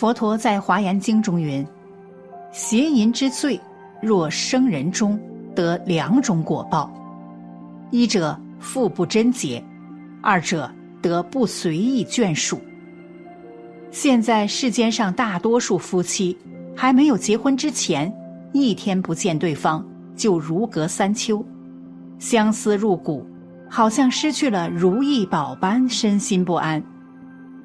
佛陀在《华严经》中云：“邪淫之罪，若生人中，得两种果报：一者腹不贞洁，二者得不随意眷属。”现在世间上大多数夫妻还没有结婚之前，一天不见对方就如隔三秋，相思入骨，好像失去了如意宝般，身心不安。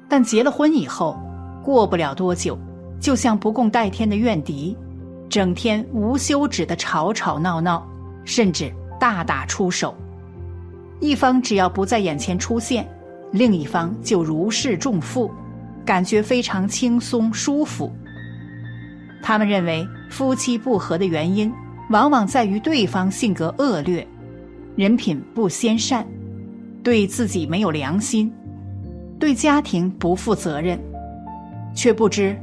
但结了婚以后，过不了多久，就像不共戴天的怨敌，整天无休止的吵吵闹闹，甚至大打出手。一方只要不在眼前出现，另一方就如释重负。感觉非常轻松舒服。他们认为夫妻不和的原因，往往在于对方性格恶劣，人品不先善，对自己没有良心，对家庭不负责任，却不知，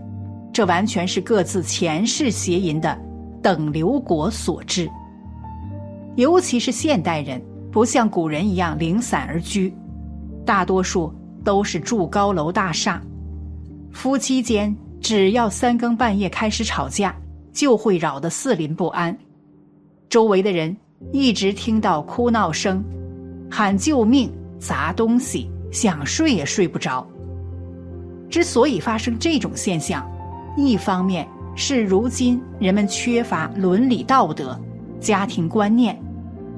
这完全是各自前世邪淫的等流果所致。尤其是现代人，不像古人一样零散而居，大多数都是住高楼大厦。夫妻间只要三更半夜开始吵架，就会扰得四邻不安。周围的人一直听到哭闹声，喊救命、砸东西，想睡也睡不着。之所以发生这种现象，一方面是如今人们缺乏伦理道德、家庭观念，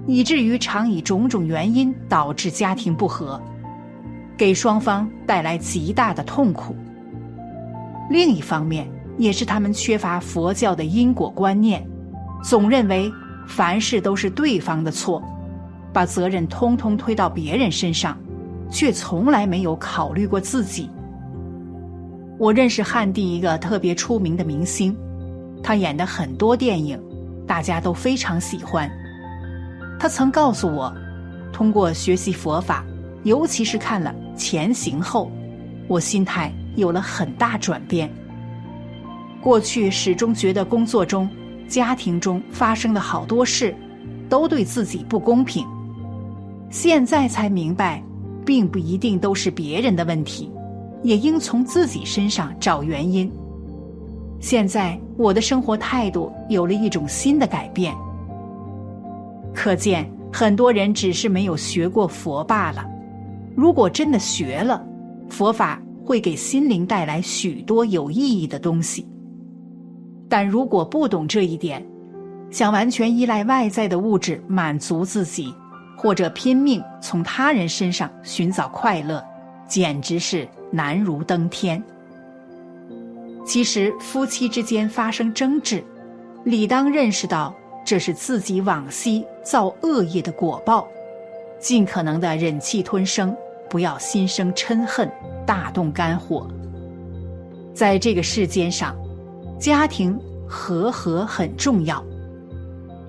以至于常以种种原因导致家庭不和，给双方带来极大的痛苦。另一方面，也是他们缺乏佛教的因果观念，总认为凡事都是对方的错，把责任通通推到别人身上，却从来没有考虑过自己。我认识汉地一个特别出名的明星，他演的很多电影，大家都非常喜欢。他曾告诉我，通过学习佛法，尤其是看了《前行》后，我心态。有了很大转变。过去始终觉得工作中、家庭中发生的好多事，都对自己不公平。现在才明白，并不一定都是别人的问题，也应从自己身上找原因。现在我的生活态度有了一种新的改变。可见，很多人只是没有学过佛罢了。如果真的学了佛法，会给心灵带来许多有意义的东西，但如果不懂这一点，想完全依赖外在的物质满足自己，或者拼命从他人身上寻找快乐，简直是难如登天。其实夫妻之间发生争执，理当认识到这是自己往昔造恶业的果报，尽可能的忍气吞声。不要心生嗔恨，大动肝火。在这个世间上，家庭和和很重要。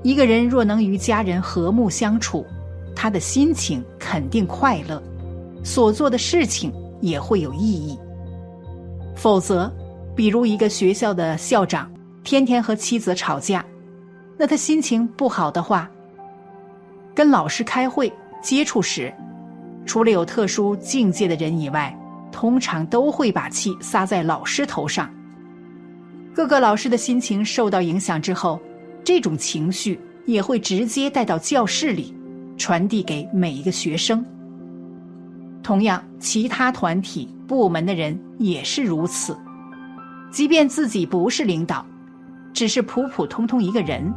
一个人若能与家人和睦相处，他的心情肯定快乐，所做的事情也会有意义。否则，比如一个学校的校长天天和妻子吵架，那他心情不好的话，跟老师开会接触时。除了有特殊境界的人以外，通常都会把气撒在老师头上。各个老师的心情受到影响之后，这种情绪也会直接带到教室里，传递给每一个学生。同样，其他团体部门的人也是如此。即便自己不是领导，只是普普通通一个人，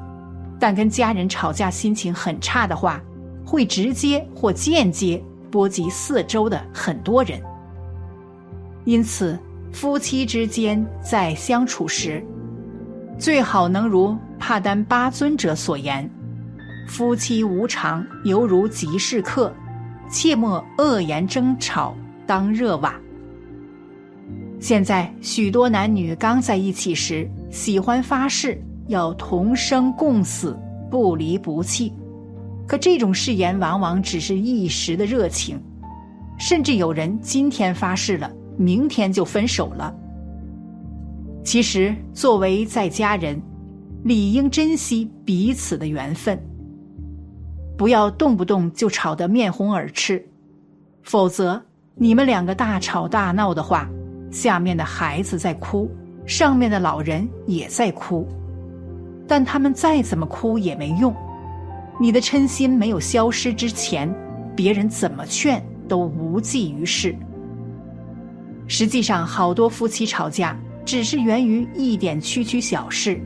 但跟家人吵架心情很差的话，会直接或间接。波及四周的很多人，因此夫妻之间在相处时，最好能如帕丹巴尊者所言：“夫妻无常，犹如即是客，切莫恶言争吵当热瓦。”现在许多男女刚在一起时，喜欢发誓要同生共死，不离不弃。可这种誓言往往只是一时的热情，甚至有人今天发誓了，明天就分手了。其实，作为在家人，理应珍惜彼此的缘分，不要动不动就吵得面红耳赤，否则你们两个大吵大闹的话，下面的孩子在哭，上面的老人也在哭，但他们再怎么哭也没用。你的嗔心没有消失之前，别人怎么劝都无济于事。实际上，好多夫妻吵架只是源于一点区区小事，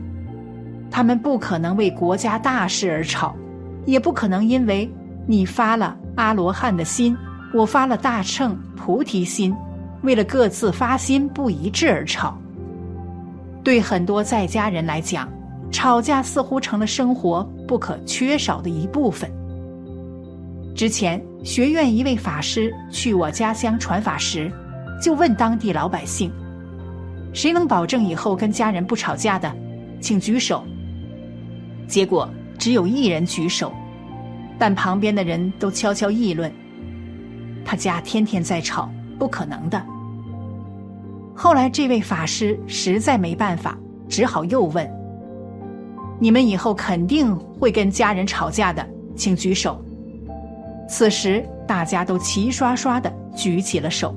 他们不可能为国家大事而吵，也不可能因为你发了阿罗汉的心，我发了大乘菩提心。为了各自发心不一致而吵，对很多在家人来讲，吵架似乎成了生活不可缺少的一部分。之前学院一位法师去我家乡传法时，就问当地老百姓：“谁能保证以后跟家人不吵架的，请举手。”结果只有一人举手，但旁边的人都悄悄议论：“他家天天在吵，不可能的。”后来，这位法师实在没办法，只好又问：“你们以后肯定会跟家人吵架的，请举手。”此时，大家都齐刷刷的举起了手。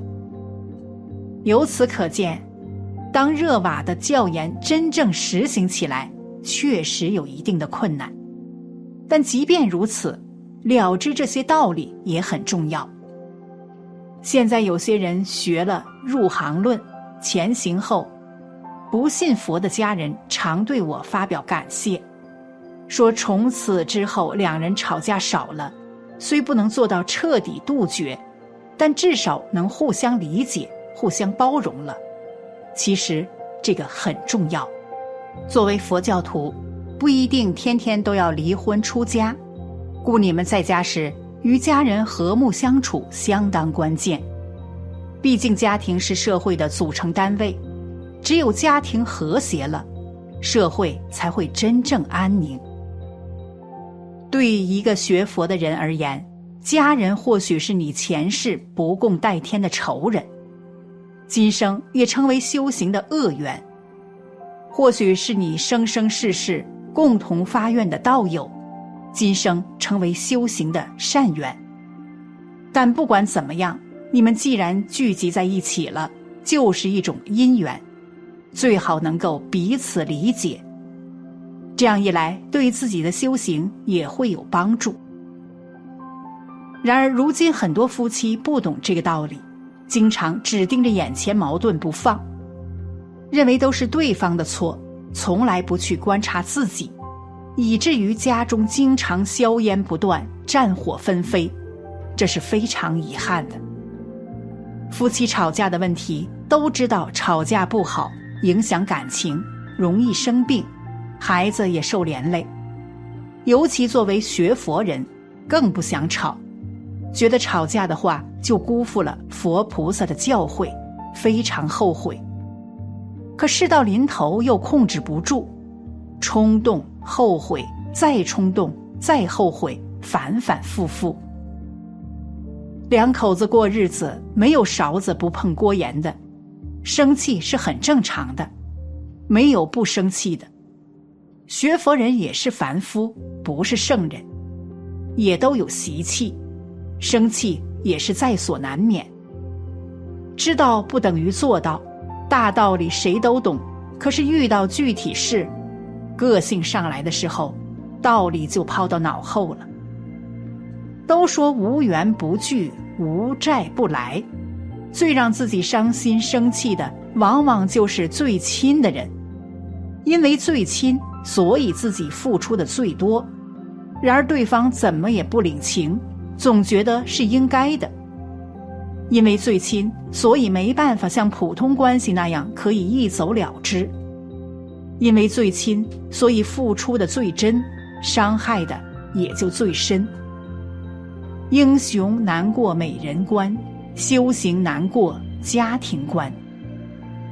由此可见，当热瓦的教言真正实行起来，确实有一定的困难。但即便如此，了知这些道理也很重要。现在有些人学了入行论。前行后，不信佛的家人常对我发表感谢，说从此之后两人吵架少了，虽不能做到彻底杜绝，但至少能互相理解、互相包容了。其实这个很重要。作为佛教徒，不一定天天都要离婚出家，故你们在家时与家人和睦相处相当关键。毕竟，家庭是社会的组成单位，只有家庭和谐了，社会才会真正安宁。对一个学佛的人而言，家人或许是你前世不共戴天的仇人，今生也成为修行的恶缘；或许是你生生世世共同发愿的道友，今生成为修行的善缘。但不管怎么样。你们既然聚集在一起了，就是一种因缘，最好能够彼此理解。这样一来，对自己的修行也会有帮助。然而，如今很多夫妻不懂这个道理，经常只盯着眼前矛盾不放，认为都是对方的错，从来不去观察自己，以至于家中经常硝烟不断、战火纷飞，这是非常遗憾的。夫妻吵架的问题，都知道吵架不好，影响感情，容易生病，孩子也受连累。尤其作为学佛人，更不想吵，觉得吵架的话就辜负了佛菩萨的教诲，非常后悔。可事到临头又控制不住，冲动、后悔，再冲动，再后悔，反反复复。两口子过日子，没有勺子不碰锅沿的，生气是很正常的，没有不生气的。学佛人也是凡夫，不是圣人，也都有习气，生气也是在所难免。知道不等于做到，大道理谁都懂，可是遇到具体事，个性上来的时候，道理就抛到脑后了。都说无缘不聚，无债不来。最让自己伤心生气的，往往就是最亲的人。因为最亲，所以自己付出的最多。然而对方怎么也不领情，总觉得是应该的。因为最亲，所以没办法像普通关系那样可以一走了之。因为最亲，所以付出的最真，伤害的也就最深。英雄难过美人关，修行难过家庭关。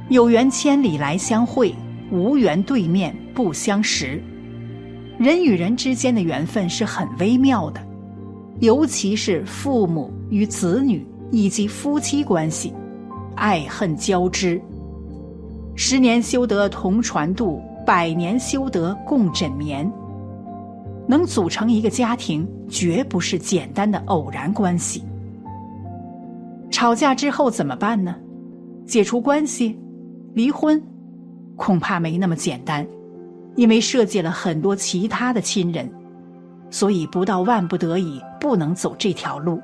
有缘千里来相会，无缘对面不相识。人与人之间的缘分是很微妙的，尤其是父母与子女以及夫妻关系，爱恨交织。十年修得同船渡，百年修得共枕眠。能组成一个家庭，绝不是简单的偶然关系。吵架之后怎么办呢？解除关系，离婚，恐怕没那么简单，因为涉及了很多其他的亲人，所以不到万不得已不能走这条路。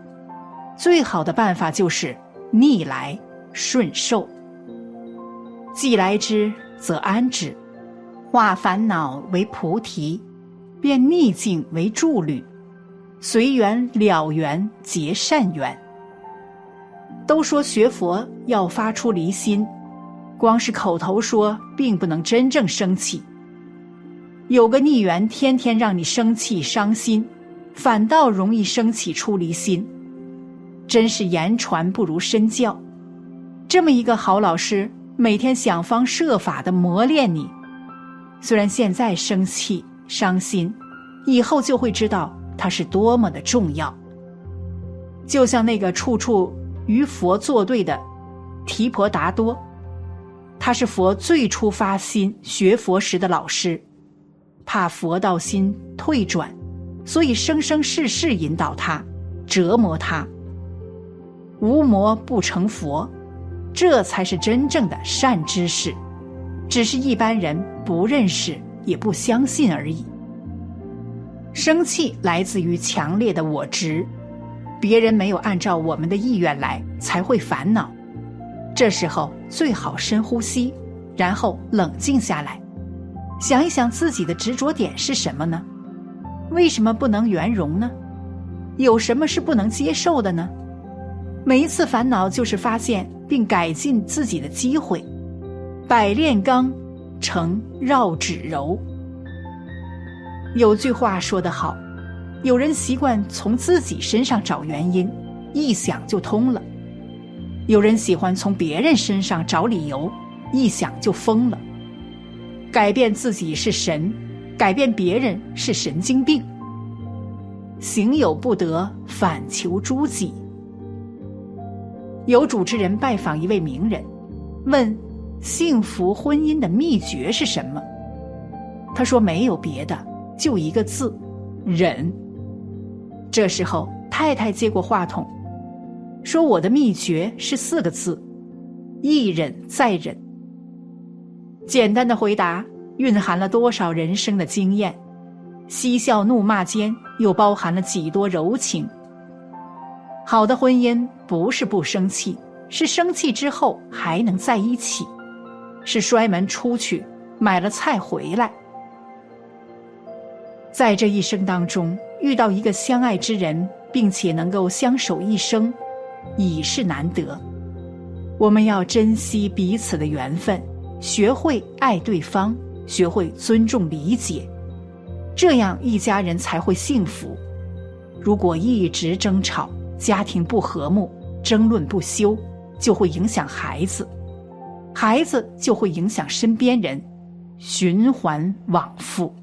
最好的办法就是逆来顺受。既来之，则安之，化烦恼为菩提，变逆境为助旅，随缘了缘结善缘。都说学佛要发出离心，光是口头说，并不能真正生气。有个逆缘，天天让你生气伤心，反倒容易升起出离心。真是言传不如身教。这么一个好老师，每天想方设法的磨练你。虽然现在生气伤心，以后就会知道他是多么的重要。就像那个处处。与佛作对的提婆达多，他是佛最初发心学佛时的老师，怕佛道心退转，所以生生世世引导他，折磨他。无魔不成佛，这才是真正的善知识，只是一般人不认识也不相信而已。生气来自于强烈的我执。别人没有按照我们的意愿来，才会烦恼。这时候最好深呼吸，然后冷静下来，想一想自己的执着点是什么呢？为什么不能圆融呢？有什么是不能接受的呢？每一次烦恼就是发现并改进自己的机会。百炼钢成绕指柔。有句话说得好。有人习惯从自己身上找原因，一想就通了；有人喜欢从别人身上找理由，一想就疯了。改变自己是神，改变别人是神经病。行有不得，反求诸己。有主持人拜访一位名人，问幸福婚姻的秘诀是什么？他说没有别的，就一个字：忍。这时候，太太接过话筒，说：“我的秘诀是四个字：一忍再忍。”简单的回答蕴含了多少人生的经验，嬉笑怒骂间又包含了几多柔情。好的婚姻不是不生气，是生气之后还能在一起，是摔门出去买了菜回来。在这一生当中。遇到一个相爱之人，并且能够相守一生，已是难得。我们要珍惜彼此的缘分，学会爱对方，学会尊重理解，这样一家人才会幸福。如果一直争吵，家庭不和睦，争论不休，就会影响孩子，孩子就会影响身边人，循环往复。